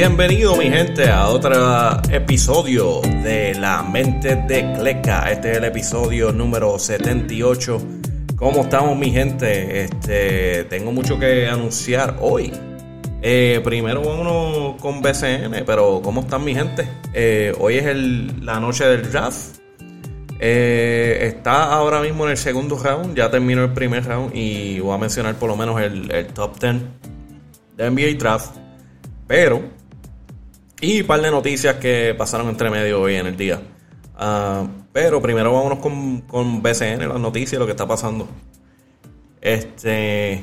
Bienvenido mi gente a otro episodio de La Mente de Cleca. Este es el episodio número 78. ¿Cómo estamos mi gente? Este, tengo mucho que anunciar hoy. Eh, primero vámonos con BCN, pero ¿cómo están mi gente? Eh, hoy es la noche del draft. Eh, está ahora mismo en el segundo round, ya terminó el primer round y voy a mencionar por lo menos el, el top 10 de NBA Draft. Pero, y un par de noticias que pasaron entre medio hoy en el día. Ah, pero primero vámonos con, con BCN, las noticias, lo que está pasando. Este.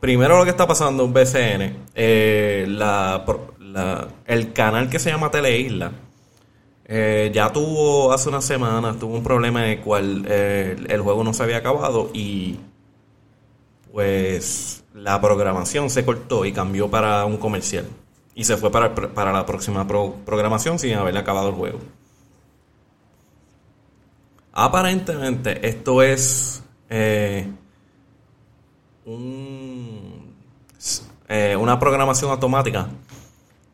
Primero lo que está pasando en BCN, eh, la, el canal que se llama Teleisla eh, ya tuvo hace unas semanas, tuvo un problema en el cual eh, el juego no se había acabado y pues la programación se cortó y cambió para un comercial. Y se fue para, para la próxima programación sin haberle acabado el juego. Aparentemente esto es eh, eh, una programación automática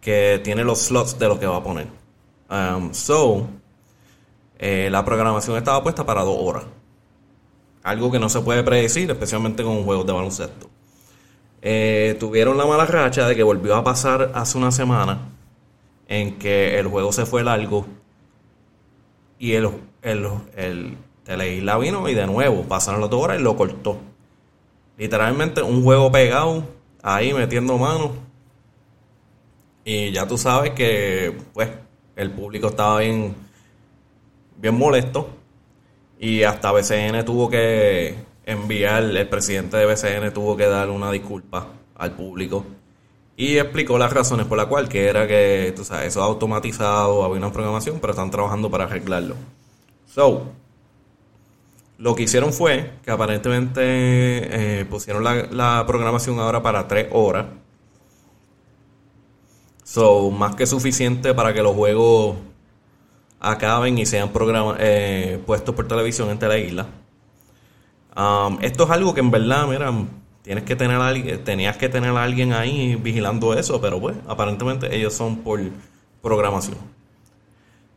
que tiene los slots de lo que va a poner. Um, so, eh, la programación estaba puesta para dos horas. Algo que no se puede predecir, especialmente con juegos de baloncesto. tuvieron la mala racha de que volvió a pasar hace una semana en que el juego se fue largo y el, el, el vino y de nuevo pasaron las dos horas y lo cortó. Literalmente un juego pegado, ahí metiendo manos. Y ya tú sabes que, pues, el público estaba bien, bien molesto. Y hasta BCN tuvo que enviar, el presidente de BCN tuvo que dar una disculpa al público. Y explicó las razones por las cuales, que era que, tú sabes, eso automatizado, había una programación, pero están trabajando para arreglarlo. So, lo que hicieron fue que aparentemente eh, pusieron la, programación ahora para tres horas. So, más que suficiente para que los juegos acaben y sean eh, puestos por televisión en la isla. Um, esto es algo que en verdad, mira, tienes que tener alguien, tenías que tener a alguien ahí vigilando eso, pero pues, aparentemente ellos son por programación.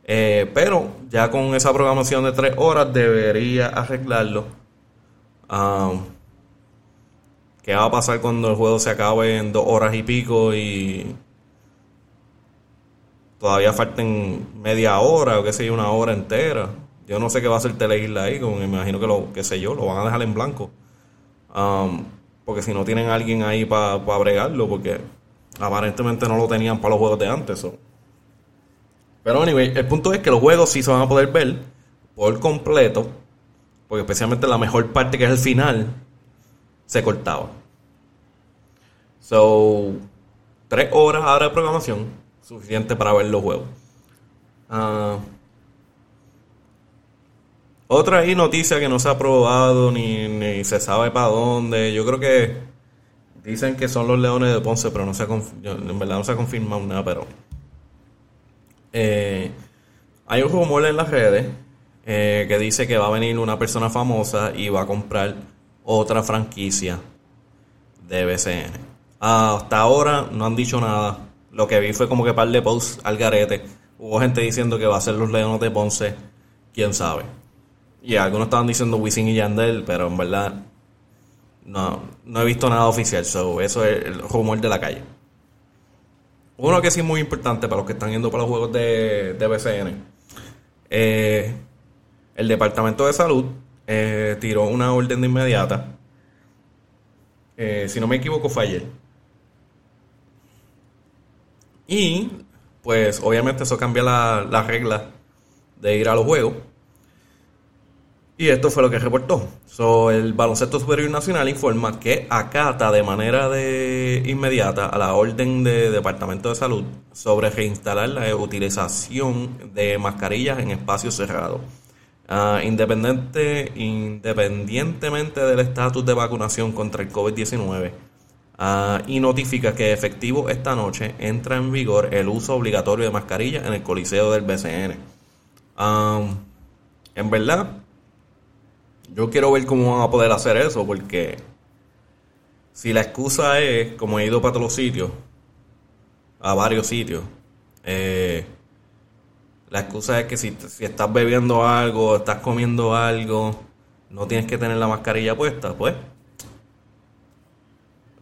Eh, pero ya con esa programación de tres horas debería arreglarlo. Um, ¿Qué va a pasar cuando el juego se acabe en dos horas y pico y todavía falten media hora o qué sé yo, una hora entera? Yo no sé qué va a hacer Teleisla ahí, me imagino que lo, qué sé yo, lo van a dejar en blanco. Um, porque si no tienen alguien ahí para bregarlo, porque aparentemente no lo tenían para los juegos de antes. Pero anyway, el punto es que los juegos sí se van a poder ver por completo, porque especialmente la mejor parte que es el final, se cortaba. So, tres horas ahora de programación, suficiente para ver los juegos. Uh, otra noticia que no se ha probado ni, ni, se sabe para dónde. Yo creo que dicen que son los Leones de Ponce, pero no se en verdad no se ha confirmado nada, pero eh, hay un rumor en las redes eh, que dice que va a venir una persona famosa y va a comprar otra franquicia de BCN. hasta ahora no han dicho nada. Lo que vi fue como que par de posts al garete. Hubo gente diciendo que va a ser los Leones de Ponce. Quién sabe. Y algunos estaban diciendo Wisin y Yandel, pero en verdad no, no he visto nada oficial. eso es el rumor de la calle. Uno que sí es muy importante para los que están yendo para los juegos de, de BCN. Eh, el Departamento de Salud eh, tiró una orden de inmediata. Eh, si no me equivoco, fue ayer. Y, pues, obviamente eso cambia las la reglas de ir a los juegos. Y esto fue lo que reportó. So, el Baloncesto Superior Nacional informa que acata de manera de inmediata a la orden de Departamento de Salud sobre reinstalar la utilización de mascarillas en espacios cerrados. Ah, independiente, independientemente del estatus de vacunación contra el COVID-19, ah, y notifica que efectivo esta noche entra en vigor el uso obligatorio de mascarillas en el coliseo del BCN. En verdad, yo quiero ver cómo van a poder hacer eso, porque si la excusa es, como he ido para todos los sitios, a varios sitios. Eh, la excusa es que si, si estás bebiendo algo, estás comiendo algo, no tienes que tener la mascarilla puesta, pues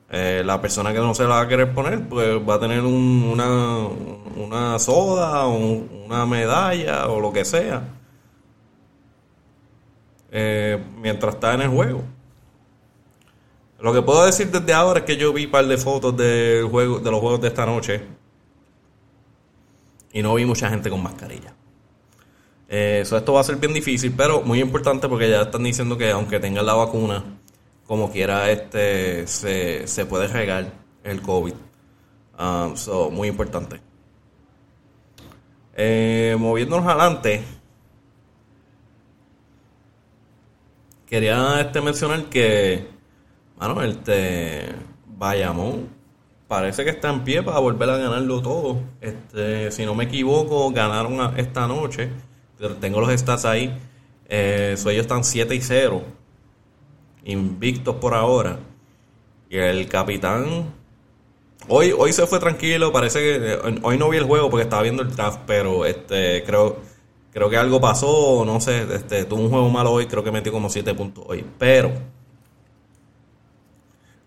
eh, la persona que no se la va a querer poner, pues va a tener una, una soda, o una medalla o lo que sea. Eh, mientras está en el juego. Lo que puedo decir desde ahora es que yo vi un par de fotos del juego, de los juegos de esta noche. Y no vi mucha gente con mascarilla. Eh, esto va a ser bien difícil, pero muy importante porque ya están diciendo que aunque tengan la vacuna, como quiera este se, puede regar el COVID. Um, muy importante. Eh, moviéndonos adelante, quería este mencionar que, bueno, este Bayamón parece que está en pie para volver a ganarlo todo. Este, si no me equivoco, ganaron esta noche. Tengo los stats ahí. Eh, están 7 y 0 invictos por ahora. Y el capitán. Hoy, hoy se fue tranquilo, parece que. Eh, hoy no vi el juego porque estaba viendo el draft, pero este creo, creo que algo pasó, no sé, este, tuvo un juego malo hoy, creo que metió como 7 puntos hoy. Pero.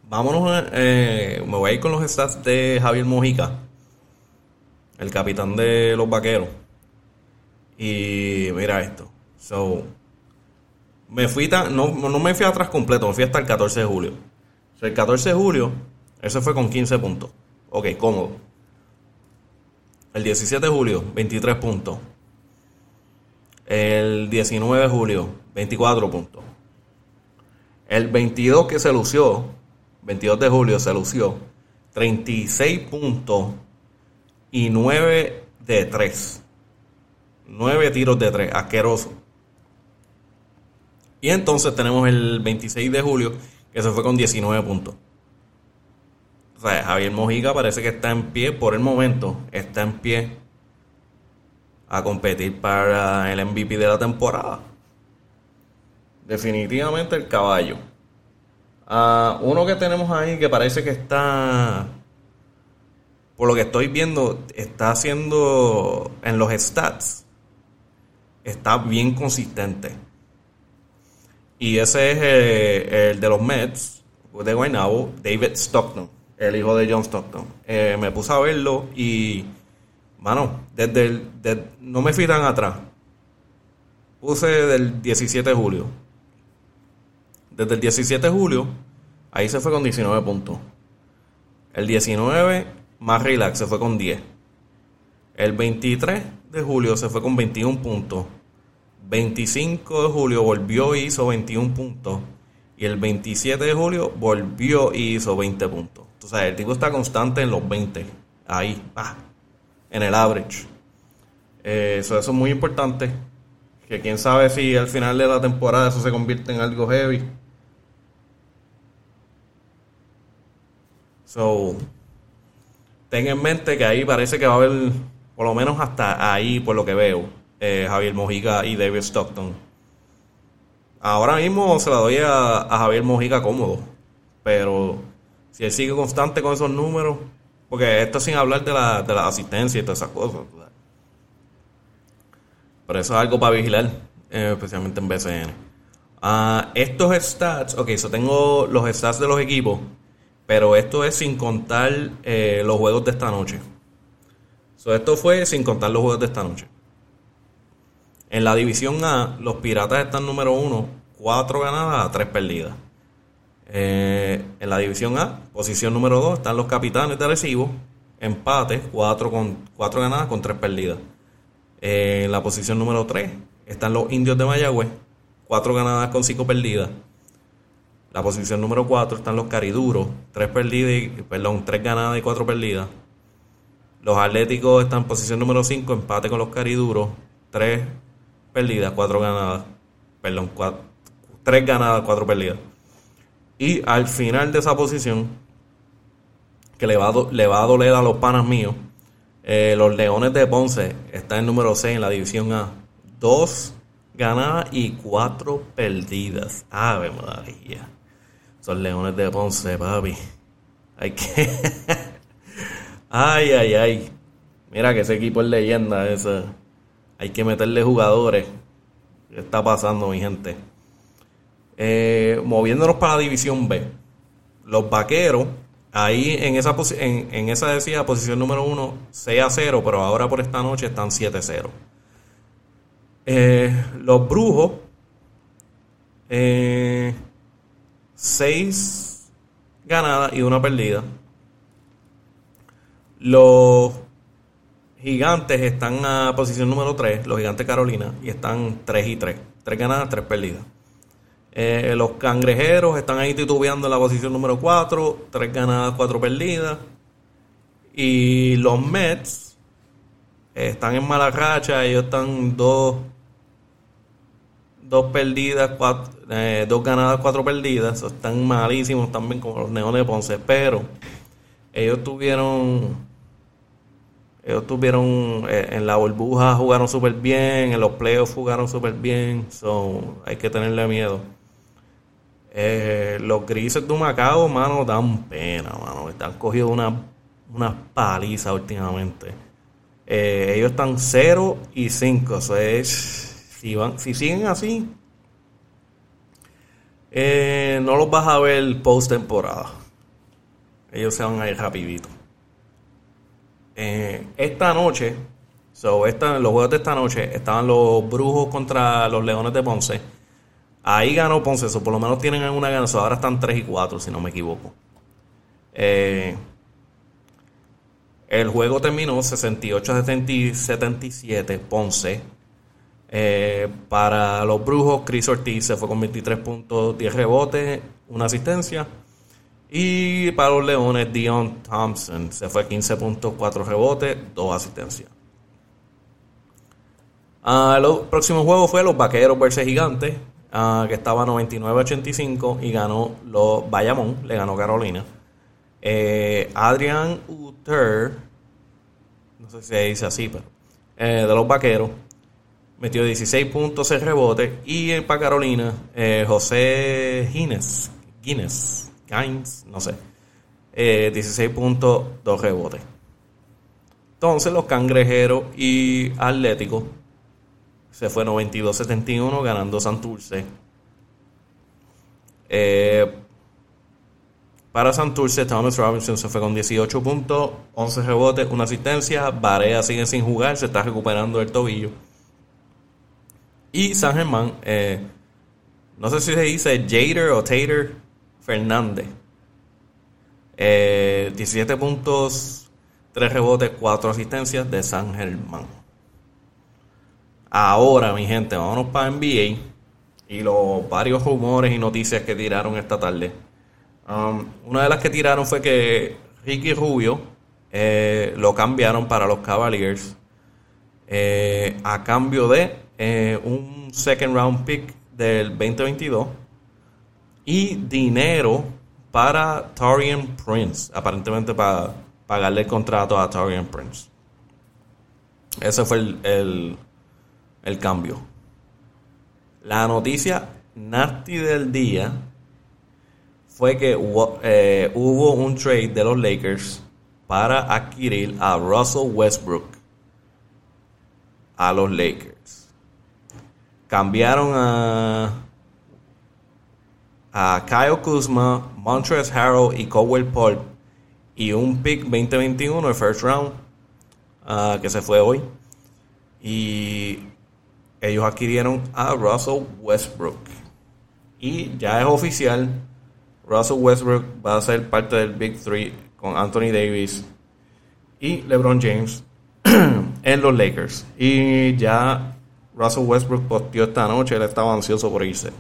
Vámonos, eh, me voy a ir con los stats de Javier Mojica, el capitán de los vaqueros. Y mira esto. So, me fui no, no me fui atrás completo, me fui hasta el 14 de julio. el 14 de julio, ese fue con 15 puntos. Ok, cómodo. El 17 de julio, 23 puntos. El 19 de julio, 24 puntos. El 22 que se lució, 22 de julio se lució, 36 puntos y 9 de 3. 9 tiros de 3, asqueroso. Y entonces tenemos el 26 de julio, que se fue con 19 puntos. O sea, Javier Mojica parece que está en pie, por el momento, está en pie a competir para el MVP de la temporada. Definitivamente el caballo. Uno que tenemos ahí que parece que está, por lo que estoy viendo, está haciendo en los stats, está bien consistente y ese es eh, el de los Mets, de Guaynabo, David Stockton, el hijo de John Stockton. Eh, me puse a verlo y, mano, desde el, no me fui atrás. Puse del 17 de julio. Desde el 17 de julio, ahí se fue con 19 puntos. El 19, más relax, se fue con 10. El 23 de julio se fue con 21 puntos. 25 de julio volvió y hizo 21 puntos. Y el 27 de julio volvió y hizo 20 puntos. Entonces, el tipo está constante en los 20. Ahí, ah, en el average. Eh, eso, es muy importante. Que quién sabe si al final de la temporada eso se convierte en algo heavy. So, ten en mente que ahí parece que va a haber, por lo menos hasta ahí, por lo que veo, eh, Javier Mojica y David Stockton. Ahora mismo se la doy a, Javier Mojica cómodo, pero si él sigue constante con esos números, porque esto sin hablar de la, asistencia y todas esas cosas. Pero eso es algo para vigilar, eh, especialmente en BCN. Ah, estos stats, ok, yo tengo los stats de los equipos, pero esto es sin contar eh, los juegos de esta noche. esto fue sin contar los juegos de esta noche. En la división A, los Piratas están número uno, cuatro ganadas, tres perdidas. Eh, en la división A, posición número 2, están los Capitanes de Arecibo, empate, cuatro, con, cuatro ganadas con tres perdidas. Eh, en la posición número 3 están los Indios de Mayagüez, cuatro ganadas con cinco perdidas. La posición número 4 están los Cariduros, tres perdidas y, perdón, tres ganadas y cuatro perdidas. Los Atléticos están en posición número 5, empate con los Cariduros, tres perdidas, cuatro ganadas. Perdón, cuatro, tres ganadas, cuatro perdidas. Y al final de esa posición, que le va a, le va a doler a los panas míos, eh, los Leones de Ponce están en número 6 en la división A. Dos ganadas y cuatro perdidas. Ave María. Son Leones de Ponce, papi. Hay que. Ay, ay, ay. Mira que ese equipo es leyenda. Ese. Hay que meterle jugadores. ¿Qué está pasando, mi gente? Eh, moviéndonos para la división B. Los vaqueros, ahí en esa, en, en esa decía posición número 1, 6 a 0, pero ahora por esta noche están 7 a 0. Eh, los brujos, 6 eh, ganadas y una perdida. Los gigantes están a posición número 3, los gigantes Carolina, y están 3 y 3. 3 ganadas, 3 perdidas. Eh, los cangrejeros están ahí titubeando en la posición número 4, 3 ganadas, 4 perdidas. Y los Mets están en mala racha, ellos están 2 dos perdidas, cuatro, eh, ganadas, cuatro perdidas. Están malísimos también como los Neones de Ponce. Pero ellos tuvieron ellos tuvieron eh, en la burbuja jugaron súper bien, en los playoffs jugaron súper bien, so, hay que tenerle miedo. Eh, los grises de Macao, mano, dan pena, mano. Están cogido una, una paliza últimamente. Eh, ellos están 0 y 5. Eso es. Si, van, si siguen así, no los vas a ver post temporada. Ellos se van a ir rapidito. Eh, esta noche, los juegos de esta noche, estaban los Brujos contra los Leones de Ponce. Ahí ganó Ponce, por lo menos tienen una gana. ahora están 3 y 4, si no me equivoco. Eh, el juego terminó 68 a 77, Ponce. Eh, para los Brujos, Chris Ortiz se fue con 23 puntos, 10 rebotes, una asistencia. Y para los Leones, Dion Thompson se fue 15 puntos, 4 rebotes, 2 asistencias. Uh, el próximo juego fue los Vaqueros versus Gigantes, ah, que estaba 99-85 y ganó los Bayamón, le ganó Carolina. Eh, Adrian Uter, no sé si se dice así, pero eh, de los Vaqueros, metió 16 puntos, 6 rebotes. Y para Carolina, eh, José Guinness, Guinness Gaines, no sé. 16 eh, puntos, 2 rebotes. Entonces los cangrejeros y Atléticos se fue 92-71 ganando Santurce. Eh, para Santurce, Thomas Robinson se fue con 18 puntos, 11 rebotes, una asistencia. Barea sigue sin jugar, se está recuperando el tobillo. Y San Germán, eh, no sé si se dice Jader o Tater, Fernández. 17 eh, puntos, 3 rebotes, 4 asistencias de San Germán. Ahora, mi gente, vámonos para NBA y los varios rumores y noticias que tiraron esta tarde. Um, una de las que tiraron fue que Ricky Rubio eh, lo cambiaron para los Cavaliers eh, a cambio de un second round pick del 2022 y dinero para Torian Prince, aparentemente para pagarle el contrato a Torian Prince. Ese fue el, el, cambio. La noticia nasty del día fue que eh, hubo un trade de los Lakers para adquirir a Russell Westbrook a los Lakers. Cambiaron a a Kyle Kuzma, Montrezl Harrell y Cowell Paul y un pick 2021 el first round uh, que se fue hoy. Y ellos adquirieron a Russell Westbrook. Y ya es oficial Russell Westbrook va a ser parte del Big Three con Anthony Davis y LeBron James en los Lakers. Y ya Russell Westbrook posteó esta noche él estaba ansioso por irse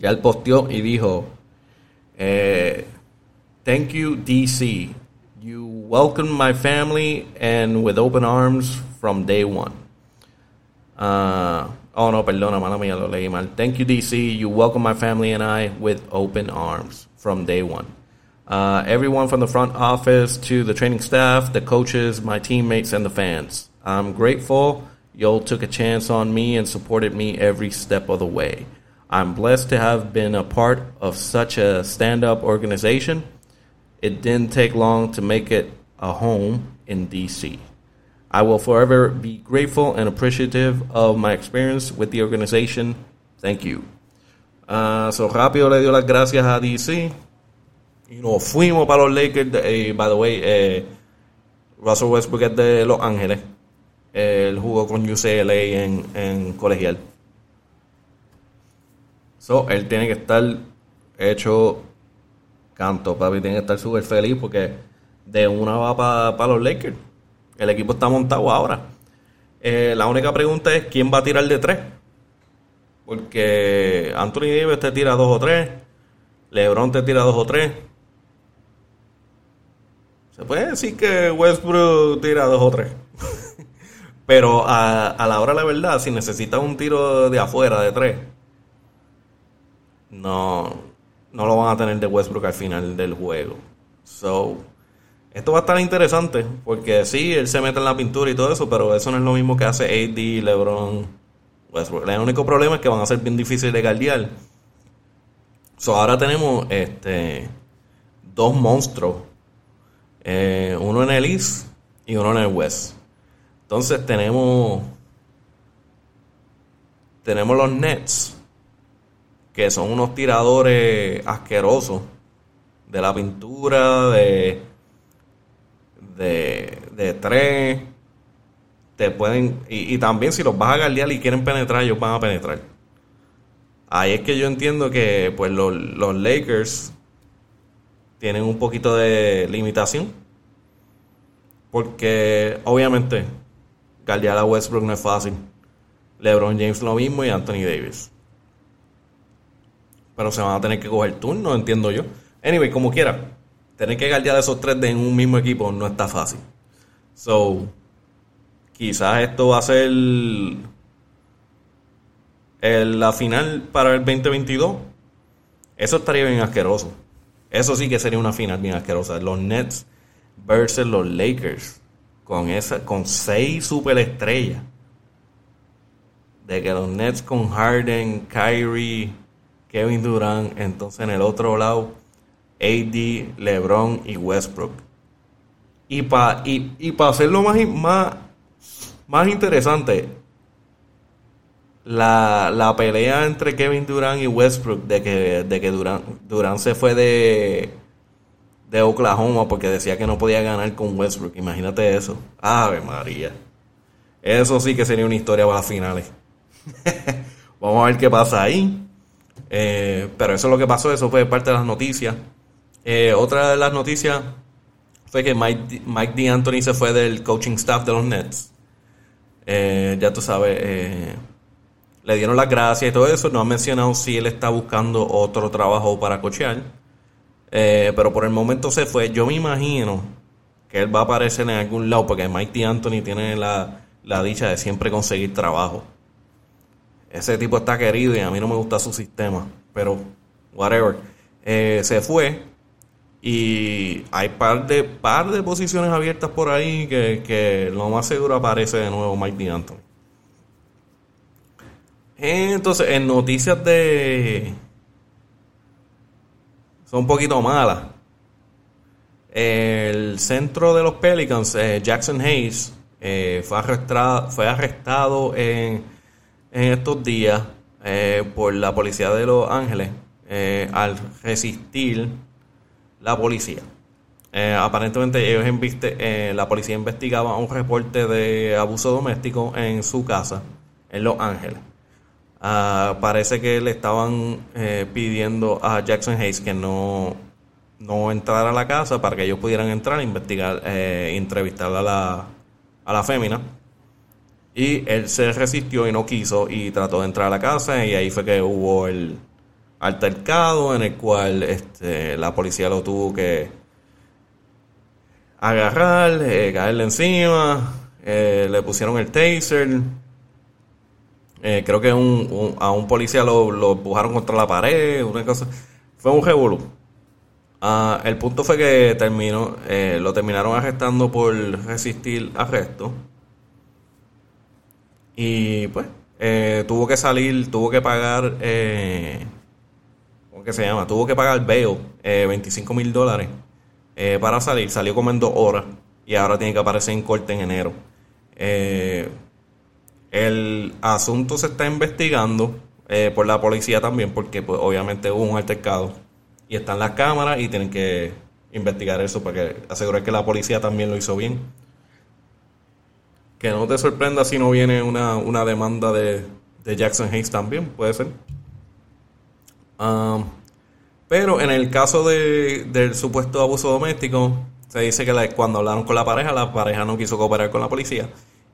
ya él posteó y dijo, eh, thank you DC, you welcomed my family and with open arms from day one. Uh, oh no, perdona, mala mía, lo leí mal. Thank you DC, you welcome my family and I with open arms from day one. Uh, everyone from the front office to the training staff, the coaches, my teammates, and the fans. I'm grateful y'all took a chance on me and supported me every step of the way. I'm blessed to have been a part of such a stand up organization. It didn't take long to make it a home in DC. I will forever be grateful and appreciative of my experience with the organization. Thank you. Uh, so rápido le dio las gracias a DC y nos fuimos para los Lakers. Eh, by the way, eh, Russell Westbrook es de Los Ángeles. Él jugó con UCLA en, en colegial. So, él tiene que estar hecho canto, papi. Tiene que estar súper feliz porque de una va para los Lakers. El equipo está montado ahora. Eh, la única pregunta es quién va a tirar de tres. Porque Anthony Davis te tira dos o tres. LeBron te tira dos o tres. Se puede decir que Westbrook tira dos o tres. Pero a, la hora de la verdad, si necesitas un tiro de afuera de tres, no, no lo van a tener de Westbrook al final del juego. So, esto va a estar interesante, porque sí, él se mete en la pintura y todo eso, pero eso no es lo mismo que hace AD, LeBron, Westbrook. El único problema es que van a ser bien difíciles de guardiar. So, ahora tenemos este dos monstruos, eh, uno en el East y uno en el West. Entonces tenemos tenemos los Nets que son unos tiradores asquerosos de la pintura, de, de, tres. Te pueden, y, también si los vas a guardiar y quieren penetrar, ellos van a penetrar. Ahí es que yo entiendo que pues los, los Lakers tienen un poquito de limitación. Porque obviamente guardiar a Westbrook no es fácil. LeBron James lo mismo y Anthony Davis pero se van a tener que coger turno, entiendo yo. Anyway, como quiera, tener que guardiar esos tres de en un mismo equipo no está fácil. So, quizás esto va a ser la final para el 2022. Eso estaría bien asqueroso. Eso sí que sería una final bien asquerosa. Los Nets versus los Lakers. Con, esa, con seis superestrellas. De que los Nets con Harden, Kyrie, Kevin Durant, entonces en el otro lado, AD, LeBron y Westbrook. Y para y, y hacerlo más, más, más interesante, la, pelea entre Kevin Durant y Westbrook de que, de que Durant, Durant se fue de, de Oklahoma porque decía que no podía ganar con Westbrook. Imagínate eso. Ave María. Eso sí que sería una historia para finales. Vamos a ver qué pasa ahí. Eh, pero eso es lo que pasó, eso fue parte de las noticias. Eh, otra de las noticias fue que Mike, Mike D'Antoni se fue del coaching staff de los Nets. Eh, ya tú sabes, le dieron las gracias y todo eso. No ha mencionado si él está buscando otro trabajo para cochear. pero por el momento se fue. Yo me imagino que él va a aparecer en algún lado porque Mike D'Antoni tiene la, la dicha de siempre conseguir trabajo ese tipo está querido y a mí no me gusta su sistema, pero whatever. Eh, se fue y hay par de par de posiciones abiertas por ahí que, lo más seguro aparece de nuevo Mike D'Antoni. Entonces, en noticias de son un poquito malas. El centro de los Pelicans, eh, Jackson Hayes, eh, fue arrestado, fue arrestado en en estos días eh, por la policía de Los Ángeles eh, al resistir la policía. Eh, aparentemente ellos inviste, la policía investigaba un reporte de abuso doméstico en su casa en Los Ángeles. Ah, parece que le estaban pidiendo a Jackson Hayes que no, no entrara a la casa para que ellos pudieran entrar a investigar, entrevistar a la, a la fémina y él se resistió y no quiso y trató de entrar a la casa y ahí fue que hubo el altercado en el cual este, la policía lo tuvo que agarrar, eh, caerle encima, eh, le pusieron el taser. Eh, creo que un, a un policía lo, empujaron contra la pared, una cosa. Fue un revolú. Ah, el punto fue que terminó, lo terminaron arrestando por resistir arresto. Y pues, eh, tuvo que salir, tuvo que pagar, eh, ¿cómo que se llama? Tuvo que pagar bail, eh, 25 mil dólares eh, para salir. Salió como en dos horas y ahora tiene que aparecer en corte en enero. Eh, el asunto se está investigando eh, por la policía también porque pues, obviamente hubo un altercado y están las cámaras y tienen que investigar eso para que asegurar que la policía también lo hizo bien. Que no te sorprenda si no viene una, una demanda de, de Jackson Hayes también, puede ser. Um, pero en el caso de, del supuesto abuso doméstico, se dice que cuando hablaron con la pareja, la pareja no quiso cooperar con la policía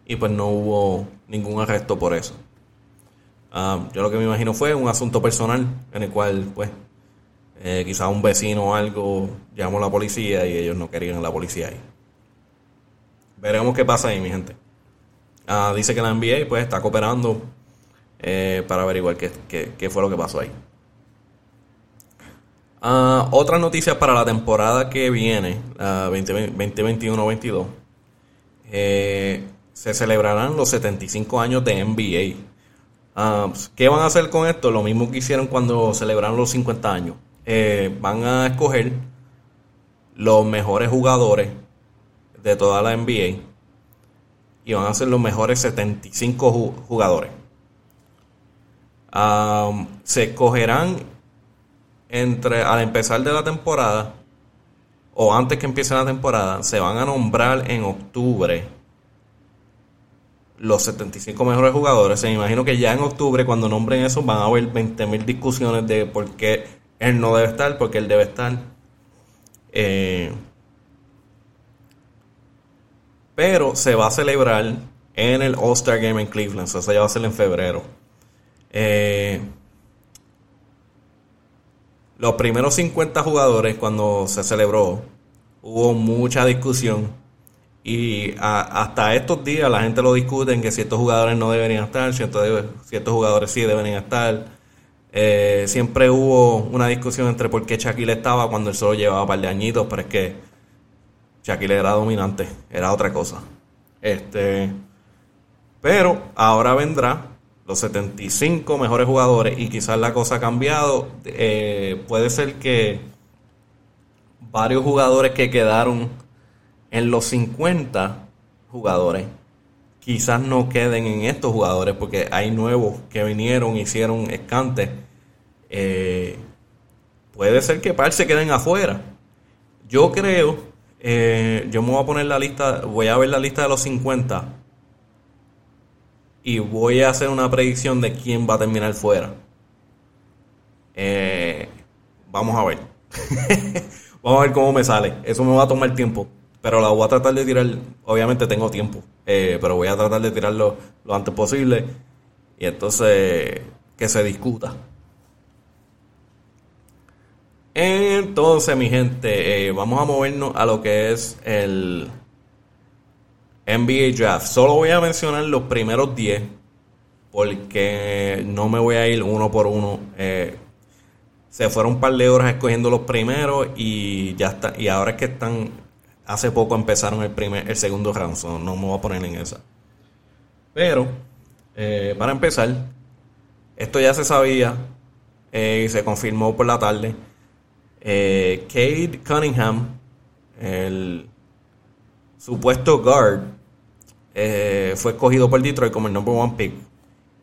y pues no hubo ningún arresto por eso. Um, yo lo que me imagino fue un asunto personal en el cual, pues, eh, quizás un vecino o algo llamó a la policía y ellos no querían a la policía ahí. Veremos qué pasa ahí, mi gente. Uh, dice que la NBA pues está cooperando eh, para averiguar qué, qué, fue lo que pasó ahí. Uh, otra noticia para la temporada que viene, uh, 2021-22. Eh, se celebrarán los 75 años de NBA. Ah, ¿Qué van a hacer con esto? Lo mismo que hicieron cuando celebraron los 50 años. Eh, van a escoger los mejores jugadores de toda la NBA y van a ser los mejores 75 jugadores. se escogerán entre al empezar de la temporada o antes que empiece la temporada, se van a nombrar en octubre los 75 mejores jugadores. Se me imagino que ya en octubre, cuando nombren eso, van a haber 20.000 discusiones de por qué él no debe estar, por qué él debe estar. Eh, pero se va a celebrar en el All-Star Game en Cleveland. Eso ya va a ser en febrero. Eh, los primeros 50 jugadores, cuando se celebró, hubo mucha discusión y hasta estos días la gente lo discute en que ciertos jugadores no deberían estar, ciertos, ciertos jugadores sí deberían estar. Eh, siempre hubo una discusión entre por qué Shaquille estaba cuando él solo llevaba un par de añitos, pero es que Shaquille era dominante, era otra cosa. Este, pero ahora vendrá los 75 mejores jugadores y quizás la cosa ha cambiado. Eh, puede ser que varios jugadores que quedaron en los 50 jugadores, quizás no queden en estos jugadores porque hay nuevos que vinieron, hicieron escantes. Eh, puede ser que par se queden afuera. Yo creo, eh, yo me voy a poner la lista, voy a ver la lista de los 50 y voy a hacer una predicción de quién va a terminar fuera. Eh, vamos a ver. vamos a ver cómo me sale. Eso me va a tomar tiempo. Pero la voy a tratar de tirar, obviamente tengo tiempo, eh, pero voy a tratar de tirarlo lo antes posible y entonces que se discuta. Entonces, mi gente, eh, vamos a movernos a lo que es el NBA Draft. Solo voy a mencionar los primeros 10 porque no me voy a ir uno por uno. Eh, se fueron un par de horas escogiendo los primeros y ya está. Y ahora es que están hace poco empezaron el primer, el segundo round, no me voy a poner en esa. Pero, eh, para empezar, esto ya se sabía y se confirmó por la tarde. Eh, Cade Cunningham, el supuesto guard, eh, fue escogido por Detroit como el number one pick.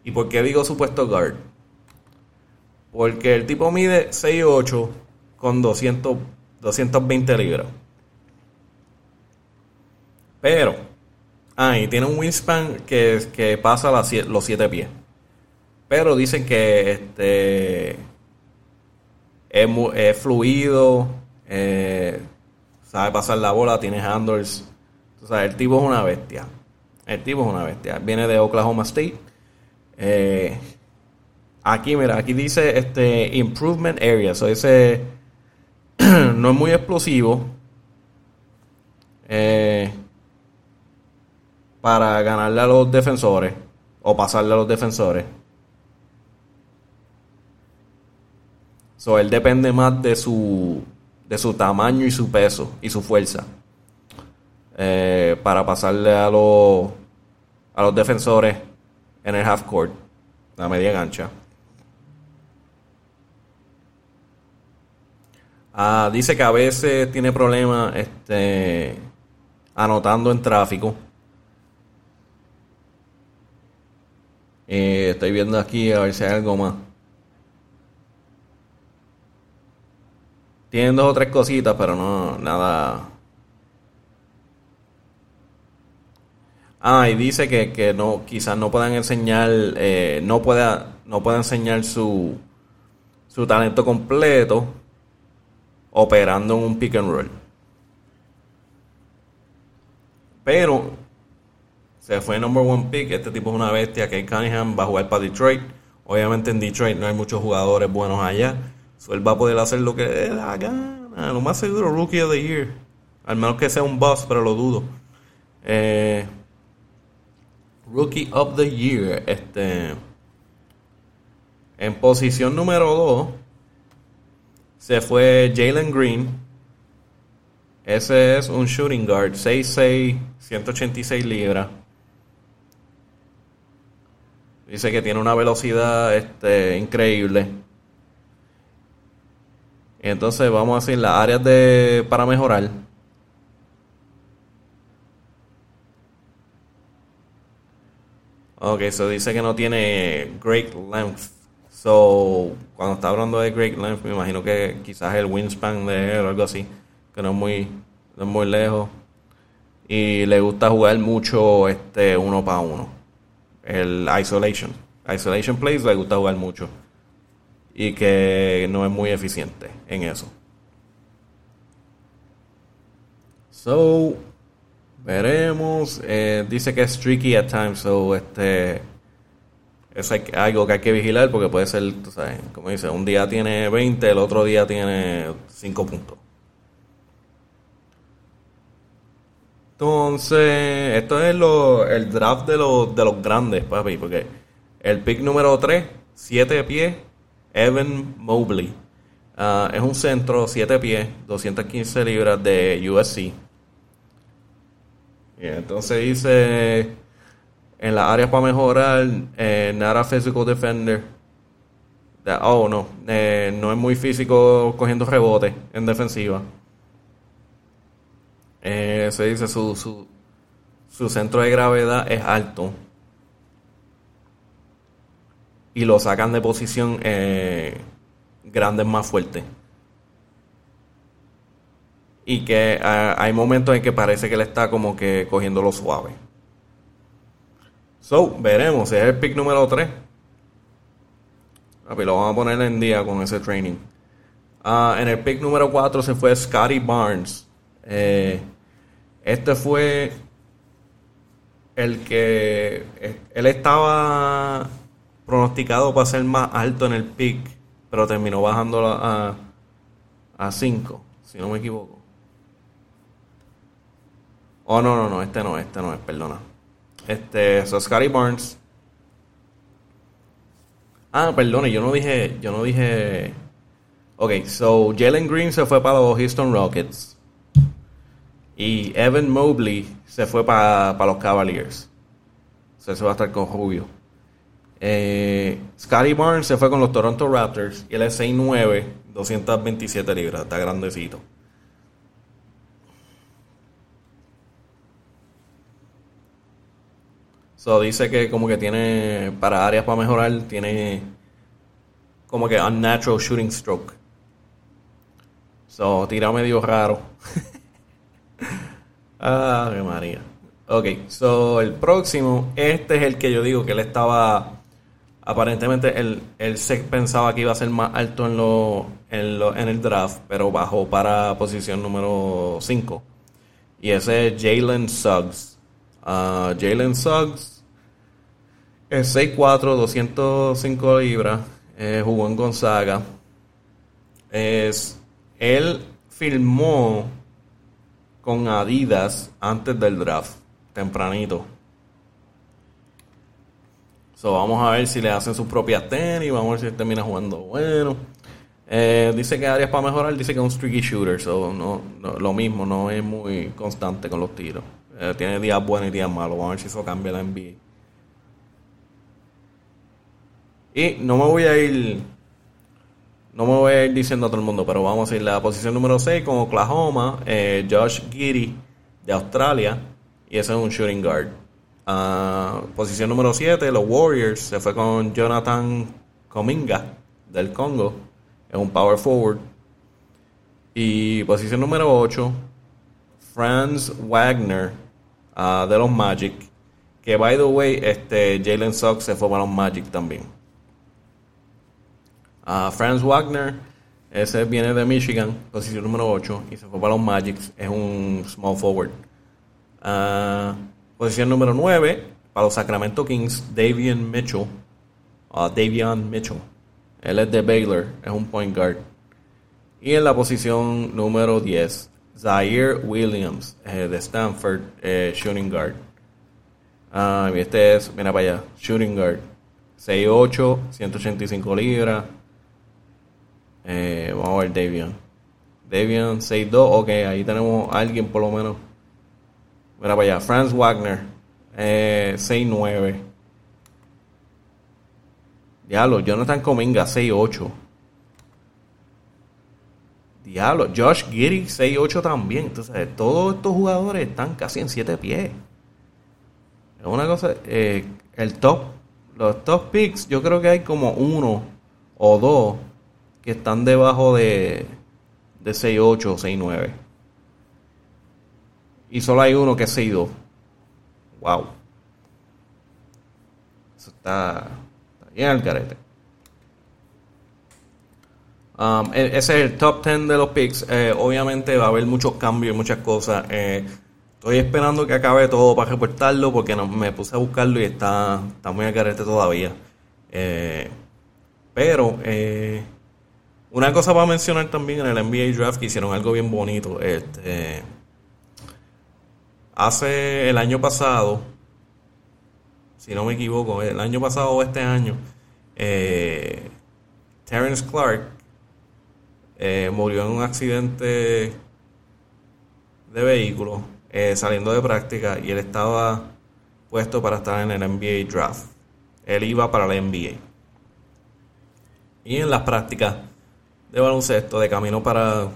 ¿Y por qué digo supuesto guard? Porque el tipo mide 6'8 con 200, 220 libras. Pero, ah, y tiene un wingspan que, que pasa los 7 pies. Pero dicen que este es, es fluido, eh, sabe pasar la bola, tiene handles. O el tipo es una bestia. El tipo es una bestia. Viene de Oklahoma State. Eh, aquí, mira, aquí dice este improvement area. So ese no es muy explosivo. Eh, para ganarle a los defensores o pasarle a los defensores. So, él depende más de su, de su tamaño y su peso y su fuerza eh, para pasarle a los, a los defensores en el half court, la media gancha. Ah, dice que a veces tiene problemas este, anotando en tráfico. Eh, estoy viendo aquí a ver si hay algo más. Tienen dos o tres cositas, pero no, nada. Ah, y dice que, no, quizás no puedan enseñar, eh, no pueda, no pueda enseñar su, su talento completo operando en un pick and roll. Pero se fue number one pick. Este tipo es una bestia. que Cunningham va a jugar para Detroit. Obviamente en Detroit no hay muchos jugadores buenos allá. So él va a poder hacer lo que le la gana. Lo más seguro, Rookie of the Year. Al menos que sea un boss, pero lo dudo. Eh, rookie of the Year. Este. En posición número 2 se fue Jalen Green. Ese es un shooting guard, 6'6, 186 libras. Dice que tiene una velocidad este, increíble. Entonces vamos a decir las áreas de para mejorar. Ok, eso dice que no tiene great length. So, cuando está hablando de Great Length, me imagino que quizás el wingspan de él o algo así, que no es muy, no es muy lejos. Y le gusta jugar mucho este uno para uno. El isolation. Isolation plays le gusta jugar mucho. Y que no es muy eficiente en eso. So, veremos. Eh, dice que es tricky at times. So, este es algo que hay que vigilar porque puede ser, tú sabes, como dice, un día tiene 20, el otro día tiene 5 puntos. Entonces, esto es lo, el draft de los, de los grandes, papi, porque el pick número 3, 7 pies, Evan Mobley. Ah, es un centro, 7 pies, 215 libras de USC. Y entonces dice en las áreas para mejorar, eh, nada physical defender. Oh, no, eh, no es muy físico cogiendo rebote en defensiva. Eh, se dice su, su, su centro de gravedad es alto. Y lo sacan de posición eh, grandes más fuerte. Y que ah, hay momentos en que parece que le está como que cogiendo lo suave. So, veremos, es el pick número 3. lo vamos a poner en día con ese training. Ah, en el pick número 4 se fue Scotty Barnes. Eh, este fue el que eh, él estaba pronosticado para ser más alto en el pick, pero terminó bajando a, a 5, si no me equivoco. Oh, no, no, no, este no, este no es, perdona. Este, so Scotty Barnes. Ah, perdone, yo no dije, yo no dije. Ok, so Jalen Green se fue para los Houston Rockets. Y Evan Mobley se fue para, los Cavaliers. So se va a estar con Rubio. Eh, Scotty Barnes se fue con los Toronto Raptors. Y él es 6'9, 227 libras. Está grandecito. So, dice que como que tiene, para áreas para mejorar, tiene como que unnatural shooting stroke. So, tira medio raro. ah, María. Ok, so el próximo, este es el que yo digo que él estaba, aparentemente él, él se pensaba que iba a ser más alto en, lo, en, lo, en el draft, pero bajó para posición número 5. Y ese es Jalen Suggs. Uh, Jalen Suggs es 6'4, 205 libras. Eh, jugó en Gonzaga. Es, él filmó con Adidas antes del draft, tempranito. So, vamos a ver si le hacen sus propias tenis, vamos a ver si termina jugando bueno. Eh, dice que áreas para mejorar, dice que es un streaky shooter, so no, lo mismo, no es muy constante con los tiros. Eh, tiene días buenos y días malos, vamos a ver si eso cambia la NBA. Y no me voy a ir. no me voy a ir diciendo a todo el mundo, pero vamos a ir la posición número 6 con Oklahoma, eh, Josh Giddy de Australia, y ese es un shooting guard. Ah, posición número 7, los Warriors, se fue con Jonathan Cominga del Congo, es un power forward. Y posición número 8, Franz Wagner ah, de los Magic, que by the way, este Jalen Sox se fue para los Magic también. Uh, Franz Wagner, ese viene de Michigan, posición número 8, y se fue para los Magics, es un small forward. Posición número 9, para los Sacramento Kings, Davian Mitchell. Uh, Mitchell. Él es de Baylor, es un point guard. Y en la posición número 10, Zaire Williams, eh, de Stanford, eh, shooting guard. y este es, mira para allá, shooting guard. 6'8, 185 libras. Eh, vamos a ver Davion. Davion 6'2. Ok, ahí tenemos a alguien por lo menos. Mira para allá. Franz Wagner. Eh, 6'9. Diablo. Jonathan Cominga 6'8. Diablo. Josh Giddy 6'8 también. Entonces, todos estos jugadores están casi en 7 pies. Es una cosa. Eh, el top. Los top picks, yo creo que hay como uno o dos que están debajo de, de 6.8 o 6.9. Y solo hay uno que es 6.2. Wow. Eso está, bien al carete. Um, e, ese es el top 10 de los picks. Eh, obviamente va a haber muchos cambios y muchas cosas. Eh, estoy esperando que acabe todo para reportarlo porque me puse a buscarlo y está, está muy al carete todavía. Eh, pero una cosa para mencionar también en el NBA Draft que hicieron algo bien bonito. Este, hace el año pasado, si no me equivoco, el año pasado o este año, eh, Terence Clark eh, murió en un accidente de vehículo eh, saliendo de práctica y él estaba puesto para estar en el NBA Draft. Él iba para la NBA. Y en las prácticas de baloncesto de camino para,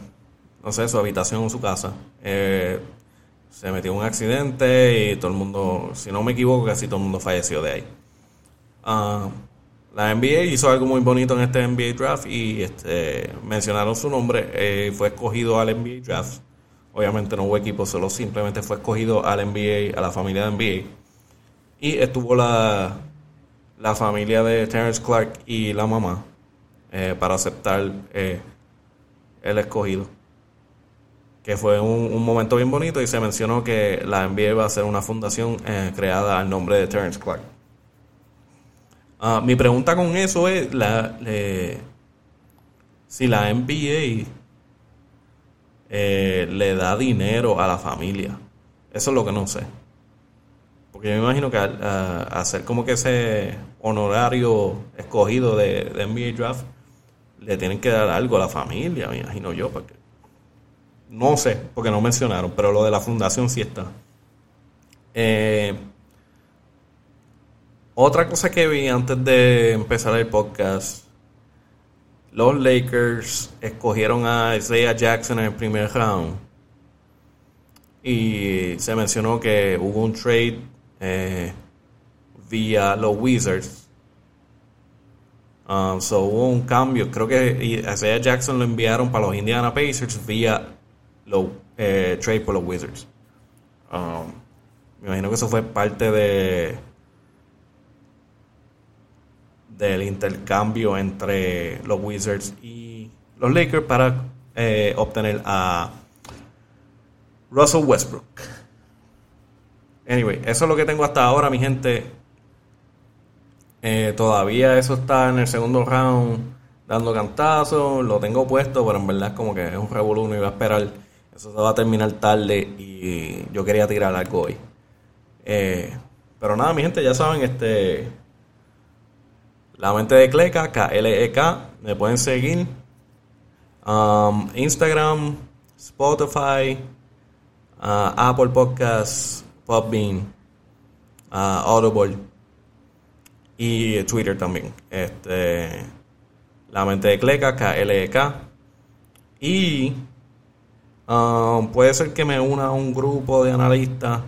no sé, su habitación o su casa. Eh, se metió un accidente y todo el mundo, si no me equivoco, casi todo el mundo falleció de ahí. Ah, la NBA hizo algo muy bonito en este NBA draft y este, mencionaron su nombre. Eh, fue escogido al NBA draft. Obviamente no hubo equipo, solo simplemente fue escogido al NBA, a la familia de NBA. Y estuvo la, la familia de Terrence Clark y la mamá. Eh, para aceptar eh, el escogido. Que fue un, momento bien bonito y se mencionó que la NBA va a ser una fundación eh, creada al nombre de Terence Clark. Ah, mi pregunta con eso es la, si la NBA le da dinero a la familia. Eso es lo que no sé. Porque yo me imagino que hacer como que ese honorario escogido de, de NBA Draft, le tienen que dar algo a la familia, me imagino yo, porque no sé, porque no mencionaron, pero lo de la fundación sí está. Eh, otra cosa que vi antes de empezar el podcast, los Lakers escogieron a Isaiah Jackson en el primer round y se mencionó que hubo un trade eh, vía los Wizards Um, so hubo un cambio. Creo que Isaiah Jackson lo enviaron para los Indiana Pacers vía lo, eh, trade por los Wizards. Um, me imagino que eso fue parte de del intercambio entre los Wizards y los Lakers para eh, obtener a Russell Westbrook. Anyway, eso es lo que tengo hasta ahora, mi gente. Eh, todavía eso está en el segundo round dando cantazos, lo tengo puesto, pero en verdad es como que es un revolú, y iba a esperar. Eso se va a terminar tarde y yo quería tirar algo hoy. Eh, pero nada, mi gente, ya saben, este. La mente de Cleca, K-L-E-K, me pueden seguir. Um, Instagram, Spotify, uh, Apple Podcasts, Podbean, uh, Audible y Twitter también. Este, La mente de Cleca, KLEK. Y um, puede ser que me una a un grupo de analistas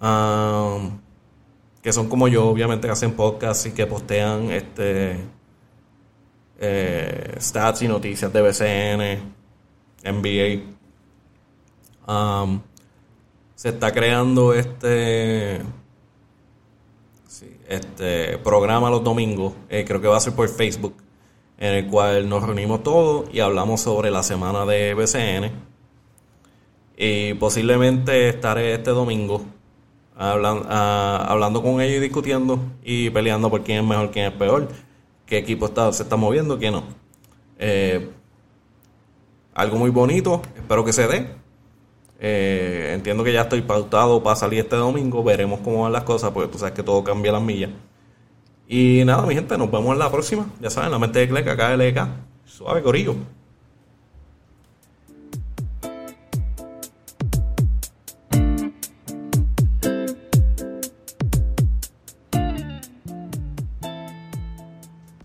um, que son como yo, obviamente, que hacen podcasts y que postean este eh, stats y noticias de BCN, NBA. Um, se está creando este este programa los domingos, eh, creo que va a ser por Facebook, en el cual nos reunimos todos y hablamos sobre la semana de BCN. Y posiblemente estaré este domingo hablando, ah, hablando con ellos y discutiendo y peleando por quién es mejor, quién es peor, qué equipo está, se está moviendo, quién no. Eh, algo muy bonito, espero que se dé. Eh, entiendo que ya estoy pautado para salir este domingo. Veremos cómo van las cosas, porque tú sabes que todo cambia las millas. Y nada, mi gente, nos vemos en la próxima. Ya saben, la mente de Cleca, KLK. Suave, corillo.